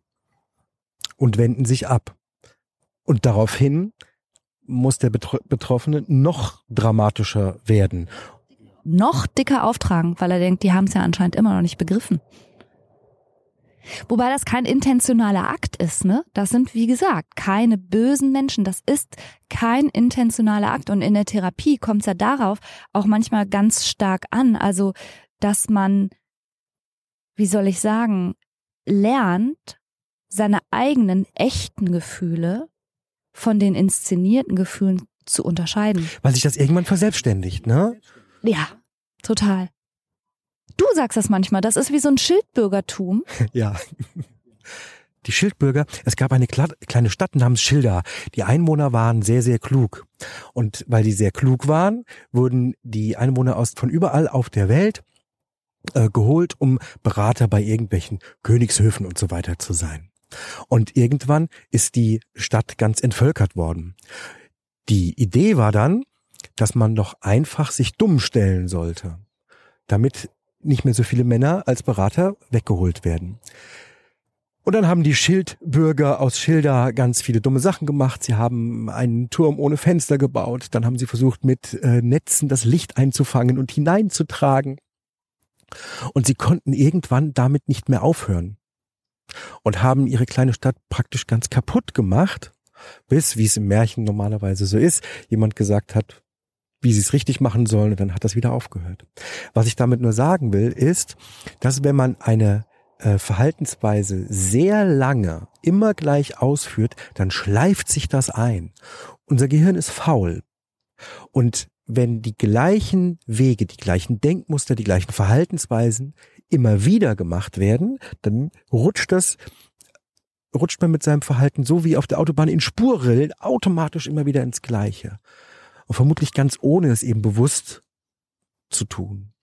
Und wenden sich ab. Und daraufhin muss der Betroffene noch dramatischer werden noch dicker auftragen, weil er denkt, die haben es ja anscheinend immer noch nicht begriffen. Wobei das kein intentionaler Akt ist, ne? Das sind, wie gesagt, keine bösen Menschen. Das ist kein intentionaler Akt. Und in der Therapie kommt es ja darauf auch manchmal ganz stark an. Also, dass man, wie soll ich sagen, lernt, seine eigenen echten Gefühle von den inszenierten Gefühlen zu unterscheiden. Weil sich das irgendwann verselbstständigt, ne? Ja, total. Du sagst das manchmal, das ist wie so ein Schildbürgertum. Ja. Die Schildbürger, es gab eine kleine Stadt namens Schilda. Die Einwohner waren sehr, sehr klug. Und weil die sehr klug waren, wurden die Einwohner aus von überall auf der Welt äh, geholt, um Berater bei irgendwelchen Königshöfen und so weiter zu sein. Und irgendwann ist die Stadt ganz entvölkert worden. Die Idee war dann, dass man doch einfach sich dumm stellen sollte, damit nicht mehr so viele Männer als Berater weggeholt werden. Und dann haben die Schildbürger aus Schilda ganz viele dumme Sachen gemacht. Sie haben einen Turm ohne Fenster gebaut. Dann haben sie versucht, mit äh, Netzen das Licht einzufangen und hineinzutragen. Und sie konnten irgendwann damit nicht mehr aufhören. Und haben ihre kleine Stadt praktisch ganz kaputt gemacht, bis, wie es im Märchen normalerweise so ist, jemand gesagt hat, wie sie es richtig machen sollen und dann hat das wieder aufgehört. Was ich damit nur sagen will, ist, dass wenn man eine äh, Verhaltensweise sehr lange immer gleich ausführt, dann schleift sich das ein. unser Gehirn ist faul. Und wenn die gleichen Wege, die gleichen Denkmuster, die gleichen Verhaltensweisen immer wieder gemacht werden, dann rutscht das rutscht man mit seinem Verhalten so wie auf der Autobahn in Spurrillen automatisch immer wieder ins Gleiche. Und vermutlich ganz ohne es eben bewusst zu tun.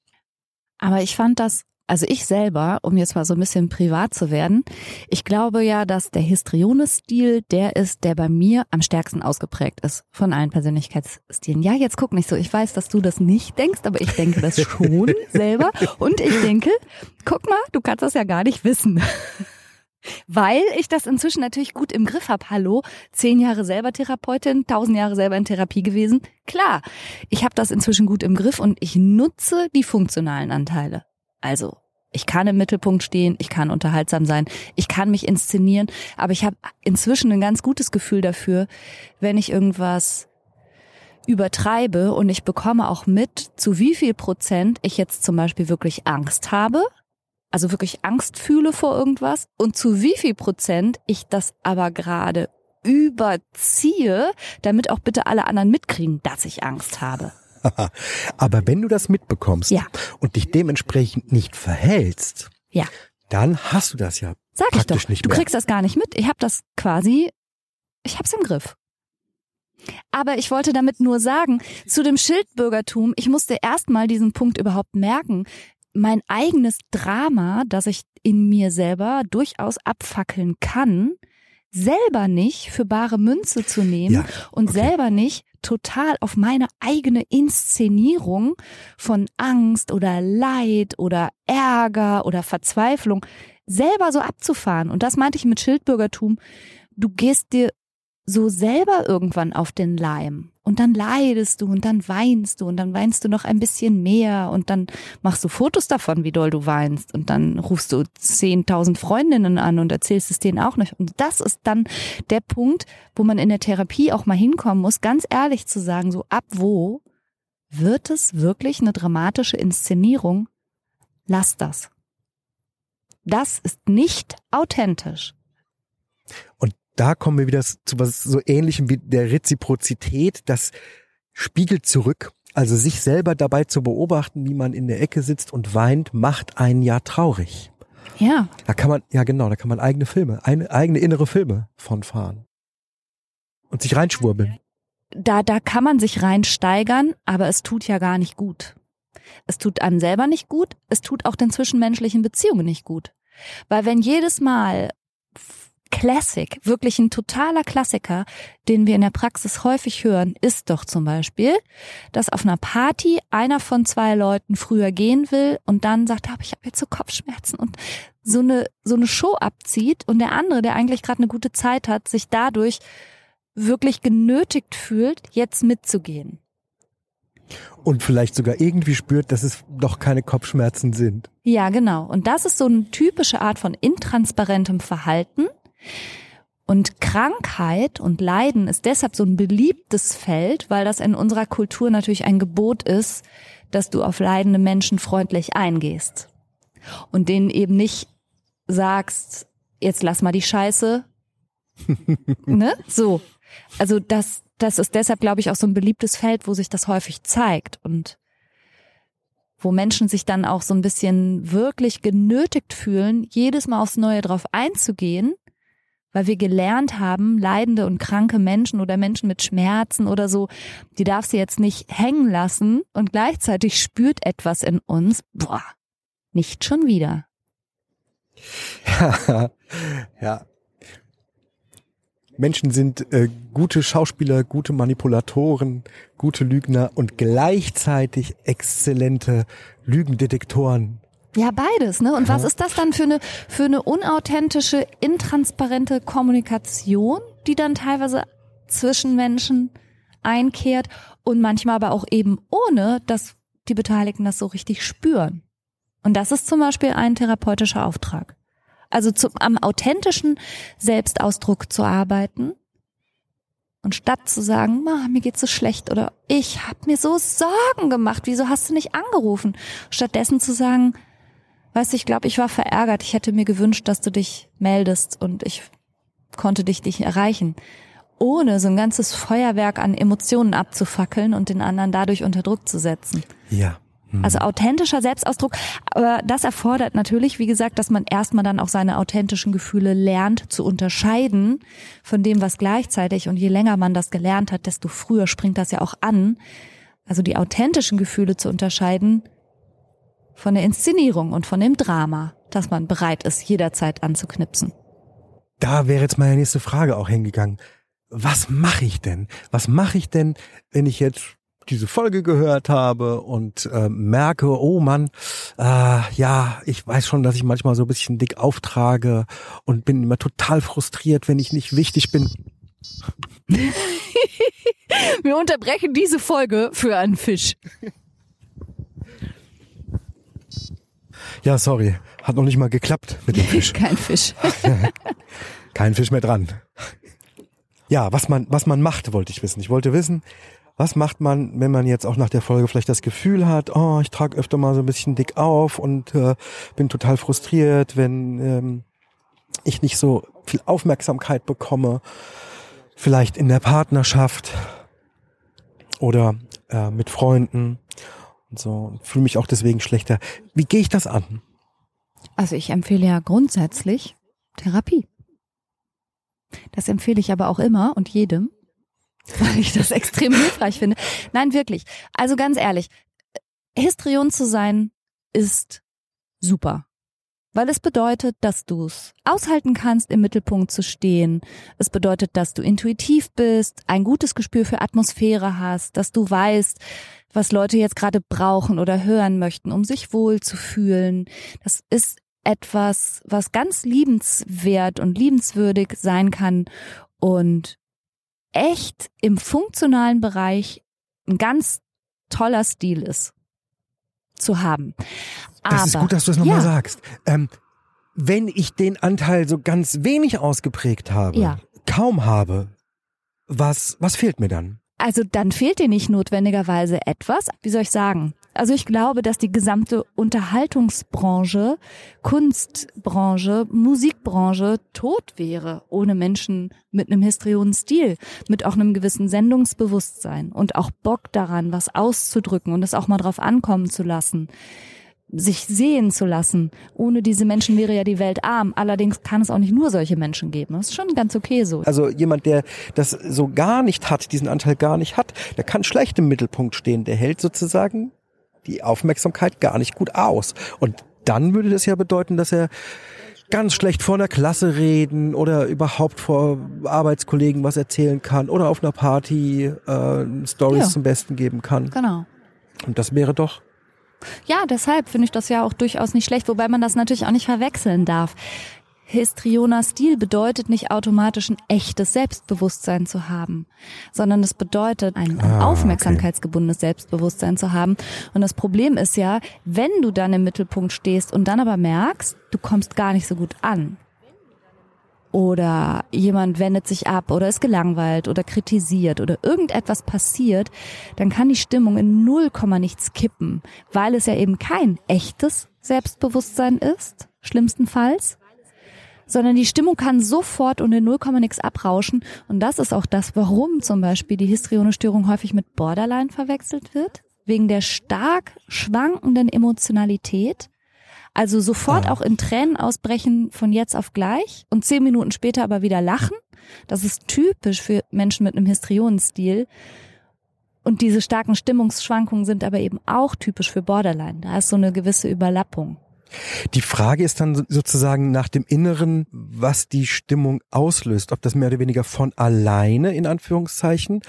Aber ich fand das also ich selber, um jetzt mal so ein bisschen privat zu werden, ich glaube ja, dass der Histrione-Stil der ist, der bei mir am stärksten ausgeprägt ist von allen Persönlichkeitsstilen. Ja, jetzt guck nicht so. Ich weiß, dass du das nicht denkst, aber ich denke das schon selber. Und ich denke, guck mal, du kannst das ja gar nicht wissen. Weil ich das inzwischen natürlich gut im Griff habe. Hallo, zehn Jahre selber Therapeutin, tausend Jahre selber in Therapie gewesen. Klar, ich habe das inzwischen gut im Griff und ich nutze die funktionalen Anteile. Also, ich kann im Mittelpunkt stehen, ich kann unterhaltsam sein, ich kann mich inszenieren, aber ich habe inzwischen ein ganz gutes Gefühl dafür, wenn ich irgendwas übertreibe und ich bekomme auch mit, zu wie viel Prozent ich jetzt zum Beispiel wirklich Angst habe, also wirklich Angst fühle vor irgendwas und zu wie viel Prozent ich das aber gerade überziehe, damit auch bitte alle anderen mitkriegen, dass ich Angst habe. Aber wenn du das mitbekommst ja. und dich dementsprechend nicht verhältst, ja. dann hast du das ja Sag praktisch ich doch. nicht du kriegst das gar nicht mit. Ich habe das quasi, ich hab's im Griff. Aber ich wollte damit nur sagen, zu dem Schildbürgertum, ich musste erstmal diesen Punkt überhaupt merken. Mein eigenes Drama, das ich in mir selber durchaus abfackeln kann, selber nicht für bare Münze zu nehmen Ja, und okay. selber nicht total auf meine eigene Inszenierung von Angst oder Leid oder Ärger oder Verzweiflung selber so abzufahren. Und das meinte ich mit Schildbürgertum. Du gehst dir so selber irgendwann auf den Leim und dann leidest du und dann weinst du und dann weinst du noch ein bisschen mehr und dann machst du Fotos davon, wie doll du weinst und dann rufst du 10.000 Freundinnen an und erzählst es denen auch nicht. Und das ist dann der Punkt, wo man in der Therapie auch mal hinkommen muss, ganz ehrlich zu sagen, so ab wo wird es wirklich eine dramatische Inszenierung? Lass das. Das ist nicht authentisch. Da kommen wir wieder zu was so ähnlichem wie der Reziprozität. Das spiegelt zurück. Also sich selber dabei zu beobachten, wie man in der Ecke sitzt und weint, macht einen ja traurig. Ja, Da kann man, ja genau, da kann man eigene Filme, eine, eigene innere Filme von fahren. Und sich reinschwurbeln. da, da kann man sich reinsteigern, aber es tut ja gar nicht gut. Es tut einem selber nicht gut, es tut auch den zwischenmenschlichen Beziehungen nicht gut. Weil wenn jedes Mal Classic, wirklich ein totaler Klassiker, den wir in der Praxis häufig hören, ist doch zum Beispiel, dass auf einer Party einer von zwei Leuten früher gehen will und dann sagt, aber ich habe jetzt so Kopfschmerzen und so eine so eine Show abzieht und der andere, der eigentlich gerade eine gute Zeit hat, sich dadurch wirklich genötigt fühlt, jetzt mitzugehen. Und vielleicht sogar irgendwie spürt, dass es doch keine Kopfschmerzen sind. Ja, genau. Und das ist so eine typische Art von intransparentem Verhalten. Und Krankheit und Leiden ist deshalb so ein beliebtes Feld, weil das in unserer Kultur natürlich ein Gebot ist, dass du auf leidende Menschen freundlich eingehst. Und denen eben nicht sagst, jetzt lass mal die Scheiße. ne? So. Also das, das ist deshalb, glaube ich, auch so ein beliebtes Feld, wo sich das häufig zeigt und wo Menschen sich dann auch so ein bisschen wirklich genötigt fühlen, jedes Mal aufs Neue drauf einzugehen, weil wir gelernt haben, leidende und kranke Menschen oder Menschen mit Schmerzen oder so, die darfst du jetzt nicht hängen lassen und gleichzeitig spürt etwas in uns, boah, nicht schon wieder. Ja, ja. Menschen sind äh, gute Schauspieler, gute Manipulatoren, gute Lügner und gleichzeitig exzellente Lügendetektoren. Ja, beides, ne? Und was ist das dann für eine, für eine unauthentische, intransparente Kommunikation, die dann teilweise zwischen Menschen einkehrt und manchmal aber auch eben ohne, dass die Beteiligten das so richtig spüren. Und das ist zum Beispiel ein therapeutischer Auftrag. Also zum, am authentischen Selbstausdruck zu arbeiten und statt zu sagen, "Ma, mir geht's so schlecht oder ich habe mir so Sorgen gemacht, wieso hast du nicht angerufen? Stattdessen zu sagen, weißt du, ich glaube, ich war verärgert, ich hätte mir gewünscht, dass du dich meldest und ich konnte dich nicht erreichen. ohne so ein ganzes Feuerwerk an Emotionen abzufackeln und den anderen dadurch unter Druck zu setzen. Ja. Mhm. Also authentischer Selbstausdruck. Aber das erfordert natürlich, wie gesagt, dass man erstmal dann auch seine authentischen Gefühle lernt zu unterscheiden von dem, was gleichzeitig und je länger man das gelernt hat, desto früher springt das ja auch an. Also die authentischen Gefühle zu unterscheiden von der Inszenierung und von dem Drama, dass man bereit ist, jederzeit anzuknipsen. Da wäre jetzt meine nächste Frage auch hingegangen. Was mache ich denn? Was mache ich denn, wenn ich jetzt diese Folge gehört habe und äh, merke, oh Mann, äh, ja, ich weiß schon, dass ich manchmal so ein bisschen dick auftrage und bin immer total frustriert, wenn ich nicht wichtig bin. Wir unterbrechen diese Folge für einen Fisch. Ja, sorry, hat noch nicht mal geklappt mit dem Fisch. Kein Fisch. Kein Fisch mehr dran. Ja, was man, was man macht, wollte ich wissen. Ich wollte wissen, was macht man, wenn man jetzt auch nach der Folge vielleicht das Gefühl hat, oh, ich trage öfter mal so ein bisschen dick auf und äh, bin total frustriert, wenn ähm, ich nicht so viel Aufmerksamkeit bekomme, vielleicht in der Partnerschaft oder äh, mit Freunden und so, fühle mich auch deswegen schlechter. Wie gehe ich das an? Also ich empfehle ja grundsätzlich Therapie. Das empfehle ich aber auch immer und jedem, weil ich das extrem hilfreich finde. Nein, wirklich. Also ganz ehrlich, Histrion zu sein ist super. Weil es bedeutet, dass du es aushalten kannst, im Mittelpunkt zu stehen. Es bedeutet, dass du intuitiv bist, ein gutes Gespür für Atmosphäre hast, dass du weißt, was Leute jetzt gerade brauchen oder hören möchten, um sich wohl zu fühlen. Das ist etwas, was ganz liebenswert und liebenswürdig sein kann und echt im funktionalen Bereich ein ganz toller Stil ist zu haben. Aber, das ist gut, dass du es nochmal ja. sagst. Ähm, wenn ich den Anteil so ganz wenig ausgeprägt habe, Ja. kaum habe, was, was fehlt mir dann? Also dann fehlt dir nicht notwendigerweise etwas. Wie soll ich sagen? Also ich glaube, dass die gesamte Unterhaltungsbranche, Kunstbranche, Musikbranche tot wäre ohne Menschen mit einem Histrionstil, mit auch einem gewissen Sendungsbewusstsein und auch Bock daran, was auszudrücken und es auch mal drauf ankommen zu lassen sich sehen zu lassen. Ohne diese Menschen wäre ja die Welt arm. Allerdings kann es auch nicht nur solche Menschen geben. Das ist schon ganz okay so. Also jemand, der das so gar nicht hat, diesen Anteil gar nicht hat, der kann schlecht im Mittelpunkt stehen. Der hält sozusagen die Aufmerksamkeit gar nicht gut aus. Und dann würde das ja bedeuten, dass er ganz schlecht vor einer Klasse reden oder überhaupt vor Arbeitskollegen was erzählen kann oder auf einer Party äh, Stories Ja. zum Besten geben kann. Genau. Und das wäre doch Ja, deshalb finde ich das ja auch durchaus nicht schlecht, wobei man das natürlich auch nicht verwechseln darf. Histrioner Stil bedeutet nicht automatisch ein echtes Selbstbewusstsein zu haben, sondern es bedeutet ein, ein Ah, aufmerksamkeitsgebundenes Selbstbewusstsein zu haben. Und das Problem ist ja, wenn du dann im Mittelpunkt stehst und dann aber merkst, du kommst gar nicht so gut an. Oder jemand wendet sich ab oder ist gelangweilt oder kritisiert oder irgendetwas passiert, dann kann die Stimmung in null nichts kippen, weil es ja eben kein echtes Selbstbewusstsein ist, schlimmstenfalls, sondern die Stimmung kann sofort und in null nix abrauschen. Und das ist auch das, warum zum Beispiel die Histrione-Störung häufig mit Borderline verwechselt wird, wegen der stark schwankenden Emotionalität. Also sofort Ah. auch in Tränen ausbrechen von jetzt auf gleich und zehn Minuten später aber wieder lachen. Das ist typisch für Menschen mit einem Histrionenstil. Und diese starken Stimmungsschwankungen sind aber eben auch typisch für Borderline. Da ist so eine gewisse Überlappung. Die Frage ist dann so- sozusagen nach dem Inneren, was die Stimmung auslöst. Ob das mehr oder weniger von alleine in Anführungszeichen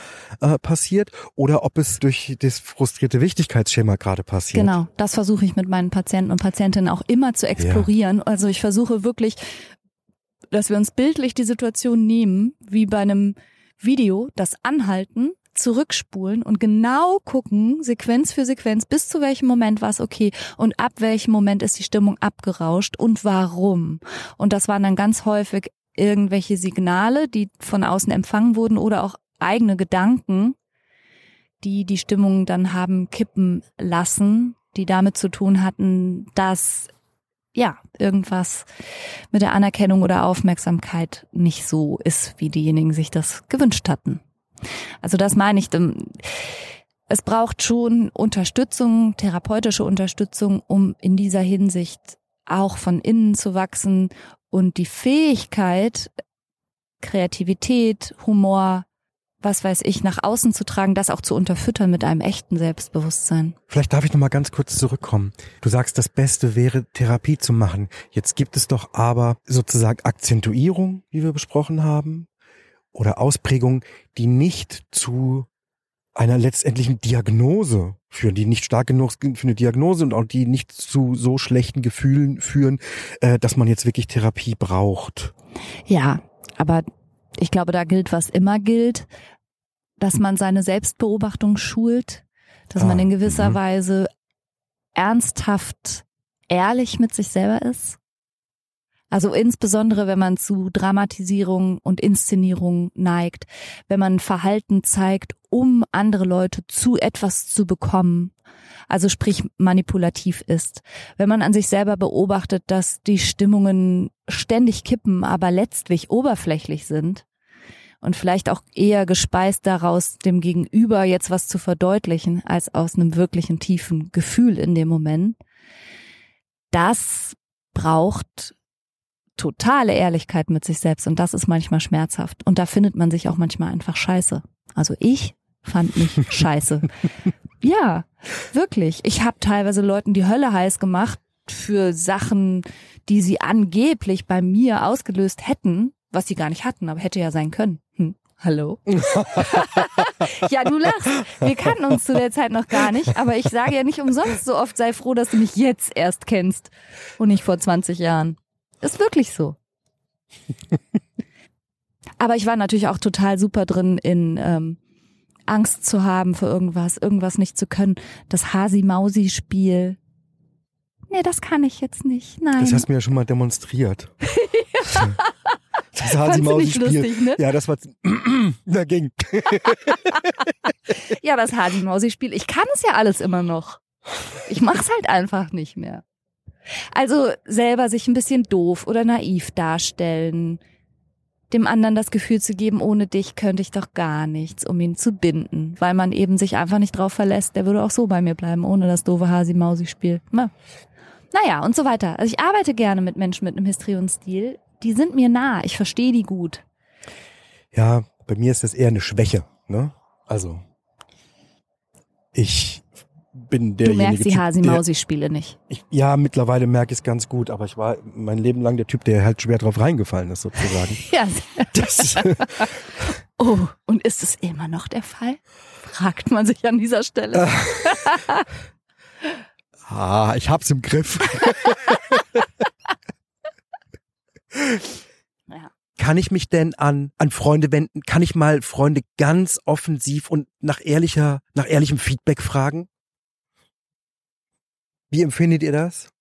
äh, passiert oder ob es durch das frustrierte Wichtigkeitsschema gerade passiert. Genau, das versuche ich mit meinen Patienten und Patientinnen auch immer zu explorieren. Also ich versuche wirklich, dass wir uns bildlich die Situation nehmen, wie bei einem Video, das anhalten, zurückspulen und genau gucken, Sequenz für Sequenz, bis zu welchem Moment war es okay und ab welchem Moment ist die Stimmung abgerauscht und warum. Und das waren dann ganz häufig irgendwelche Signale, die von außen empfangen wurden oder auch eigene Gedanken, die die Stimmung dann haben kippen lassen, die damit zu tun hatten, dass ja, irgendwas mit der Anerkennung oder Aufmerksamkeit nicht so ist, wie diejenigen sich das gewünscht hatten. Also das meine ich. Es braucht schon Unterstützung, therapeutische Unterstützung, um in dieser Hinsicht auch von innen zu wachsen und die Fähigkeit, Kreativität, Humor, was weiß ich, nach außen zu tragen, das auch zu unterfüttern mit einem echten Selbstbewusstsein. Vielleicht darf ich noch mal ganz kurz zurückkommen. Du sagst, das Beste wäre Therapie zu machen. Jetzt gibt es doch aber sozusagen Akzentuierung, wie wir besprochen haben, oder Ausprägung, die nicht zu einer letztendlichen Diagnose führen, die nicht stark genug für eine Diagnose und auch die nicht zu so schlechten Gefühlen führen, äh, dass man jetzt wirklich Therapie braucht. Ja, aber ich glaube, da gilt, was immer gilt, dass man seine Selbstbeobachtung schult, dass ah, man in gewisser mh. Weise ernsthaft ehrlich mit sich selber ist. Also insbesondere, wenn man zu Dramatisierung und Inszenierung neigt, wenn man Verhalten zeigt, um andere Leute zu etwas zu bekommen, also sprich manipulativ ist. Wenn man an sich selber beobachtet, dass die Stimmungen ständig kippen, aber letztlich oberflächlich sind, und vielleicht auch eher gespeist daraus, dem Gegenüber jetzt was zu verdeutlichen, als aus einem wirklichen tiefen Gefühl in dem Moment. Das braucht totale Ehrlichkeit mit sich selbst und das ist manchmal schmerzhaft. Und da findet man sich auch manchmal einfach scheiße. Also ich fand mich scheiße. Ja, wirklich. Ich habe teilweise Leuten die Hölle heiß gemacht für Sachen, die sie angeblich bei mir ausgelöst hätten, was sie gar nicht hatten, aber hätte ja sein können. Hm. Hallo? ja, du lachst. Wir kannten uns zu der Zeit noch gar nicht, aber ich sage ja nicht umsonst so oft, sei froh, dass du mich jetzt erst kennst und nicht vor 20 Jahren. Ist wirklich so. aber ich war natürlich auch total super drin in ähm, Angst zu haben für irgendwas, irgendwas nicht zu können. Das Hasi-Mausi-Spiel. Nee, das kann ich jetzt nicht. Nein. Das hast du mir ja schon mal demonstriert. ja. Das Hasi Mausi Spiel. Lustig, ne? Ja, das war dagegen. ja, das Hasi Mausi Spiel. Ich kann es ja alles immer noch. Ich mach's halt einfach nicht mehr. Also selber sich ein bisschen doof oder naiv darstellen, dem anderen das Gefühl zu geben, ohne dich könnte ich doch gar nichts, um ihn zu binden, weil man eben sich einfach nicht drauf verlässt, der würde auch so bei mir bleiben, ohne das doofe Hasi-Mausi-Spiel. Na. Naja, und so weiter. Also ich arbeite gerne mit Menschen mit einem Histrionstil die sind mir nah, ich verstehe die gut. Ja, bei mir ist das eher eine Schwäche, ne? Also ich bin derjenige. Du merkst die Hasi-Mausi-Spiele nicht. Ich, ja, mittlerweile merke ich es ganz gut, aber ich war mein Leben lang der Typ, der halt schwer drauf reingefallen ist, sozusagen. ja. Das, oh, und ist es immer noch der Fall? Fragt man sich an dieser Stelle. ah, ich hab's im Griff. Ja. Kann ich mich denn an, an Freunde wenden? Kann ich mal Freunde ganz offensiv und nach ehrlicher, nach ehrlichem Feedback fragen? Wie empfindet ihr das?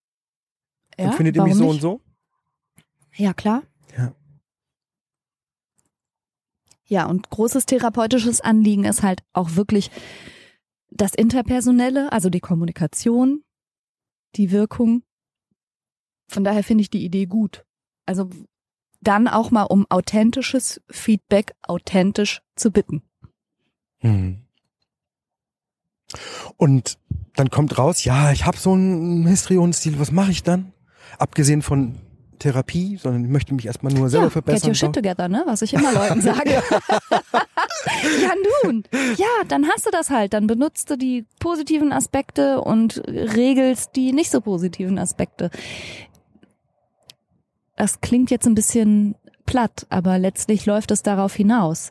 Ja, empfindet ihr mich so nicht? und so? Ja, klar. Ja. Ja, und großes therapeutisches Anliegen ist halt auch wirklich das Interpersonelle, also die Kommunikation, die Wirkung. Von daher finde ich die Idee gut. Also dann auch mal um authentisches Feedback authentisch zu bitten. Hm. Und dann kommt raus, ja, ich habe so einen Histrionstil, was mache ich dann? Abgesehen von Therapie, sondern ich möchte mich erstmal nur selber ja, verbessern. Get your shit together, ne? Was ich immer Leuten sage. ja, nun. Ja, dann hast du das halt. Dann benutzt du die positiven Aspekte und regelst die nicht so positiven Aspekte das klingt jetzt ein bisschen platt, aber letztlich läuft es darauf hinaus,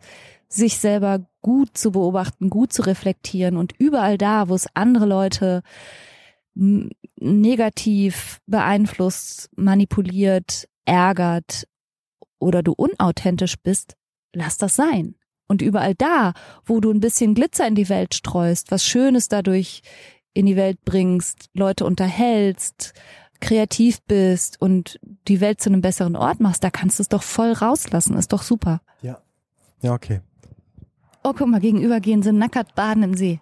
sich selber gut zu beobachten, gut zu reflektieren und überall da, wo es andere Leute negativ beeinflusst, manipuliert, ärgert oder du unauthentisch bist, lass das sein. Und überall da, wo du ein bisschen Glitzer in die Welt streust, was Schönes dadurch in die Welt bringst, Leute unterhältst, kreativ bist und die Welt zu einem besseren Ort machst, da kannst du es doch voll rauslassen. Ist doch super. Ja. Ja, okay. Oh, guck mal, gegenüber gehen sie nackert baden im See.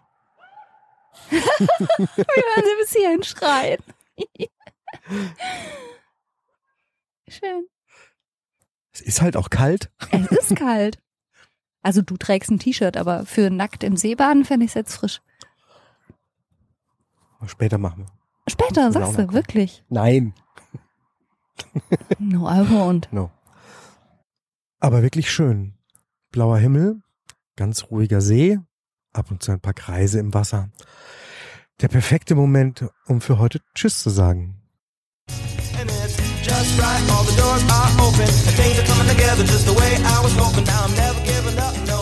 Wir hören sie bis hierhin schreien. Schön. Es ist halt auch kalt. Es ist kalt. Also du trägst ein T-Shirt, aber für nackt im Seebaden fände ich es jetzt frisch. Später machen wir. Später, sagst du, wirklich. Nein. No Alkohol und. No. Aber wirklich schön. Blauer Himmel, ganz ruhiger See, ab und zu ein paar Kreise im Wasser. Der perfekte Moment, um für heute Tschüss zu sagen. Right, all the doors are open, things are coming together just the way I was hoping. Now I'm never giving up, no.